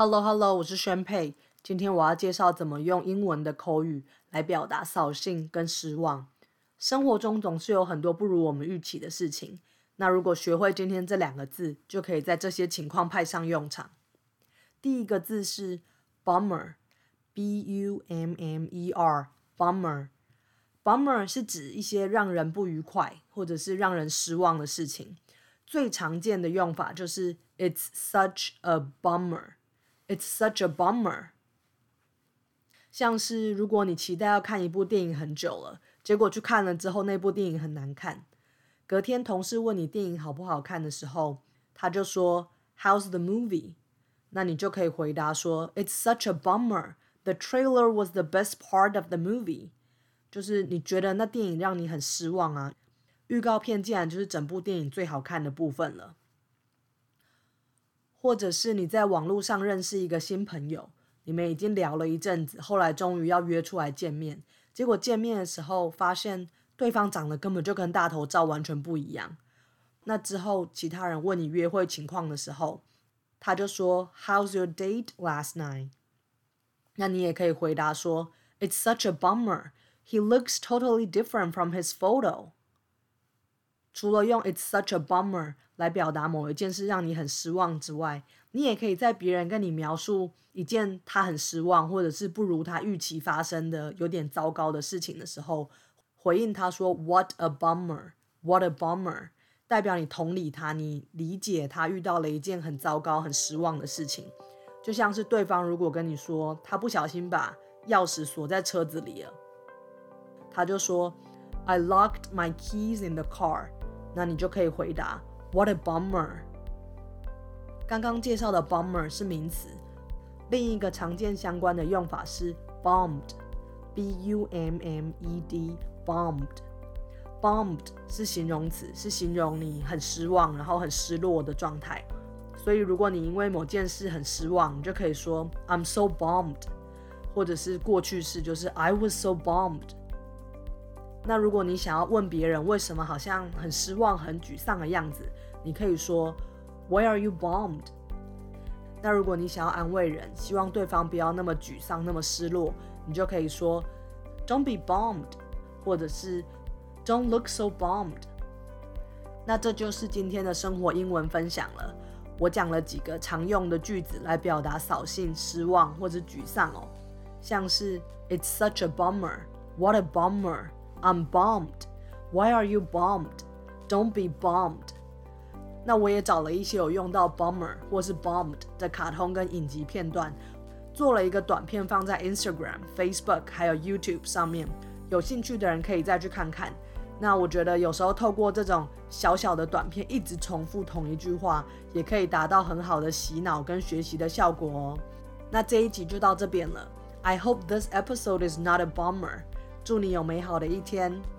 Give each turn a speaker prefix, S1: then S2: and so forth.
S1: Hello Hello，我是宣佩。今天我要介绍怎么用英文的口语来表达扫兴跟失望。生活中总是有很多不如我们预期的事情，那如果学会今天这两个字，就可以在这些情况派上用场。第一个字是 bummer，b u m m e r，bummer。bummer 是指一些让人不愉快或者是让人失望的事情。最常见的用法就是 It's such a bummer。It's such a bummer。像是如果你期待要看一部电影很久了，结果去看了之后那部电影很难看，隔天同事问你电影好不好看的时候，他就说 How's the movie？那你就可以回答说 It's such a bummer. The trailer was the best part of the movie。就是你觉得那电影让你很失望啊，预告片竟然就是整部电影最好看的部分了。或者是你在网络上认识一个新朋友，你们已经聊了一阵子，后来终于要约出来见面，结果见面的时候发现对方长得根本就跟大头照完全不一样。那之后其他人问你约会情况的时候，他就说 How's your date last night？那你也可以回答说 It's such a bummer. He looks totally different from his photo. 除了用 "It's such a bummer" 来表达某一件事让你很失望之外，你也可以在别人跟你描述一件他很失望或者是不如他预期发生的有点糟糕的事情的时候，回应他说 "What a bummer! What a bummer!" 代表你同理他，你理解他遇到了一件很糟糕、很失望的事情。就像是对方如果跟你说他不小心把钥匙锁在车子里了，他就说 "I locked my keys in the car." 那你就可以回答 What a bummer。刚刚介绍的 bummer 是名词，另一个常见相关的用法是 bombed，b u m m e d，bombed，bombed 是形容词，是形容你很失望，然后很失落的状态。所以如果你因为某件事很失望，你就可以说 I'm so bombed，或者是过去式就是 I was so bombed。那如果你想要问别人为什么好像很失望、很沮丧的样子，你可以说 Why are you bummed？那如果你想要安慰人，希望对方不要那么沮丧、那么失落，你就可以说 Don't be bummed，或者是 Don't look so bummed。那这就是今天的生活英文分享了。我讲了几个常用的句子来表达扫兴、失望或者沮丧哦，像是 It's such a bummer，What a bummer。I'm bummed. Why are you bummed? Don't be bummed. 那我也找了一些有用到 bummer 或是 bummed 的卡通跟影集片段，做了一个短片放在 Instagram、Facebook 还有 YouTube 上面，有兴趣的人可以再去看看。那我觉得有时候透过这种小小的短片，一直重复同一句话，也可以达到很好的洗脑跟学习的效果哦。那这一集就到这边了。I hope this episode is not a bummer. 祝你有美好的一天。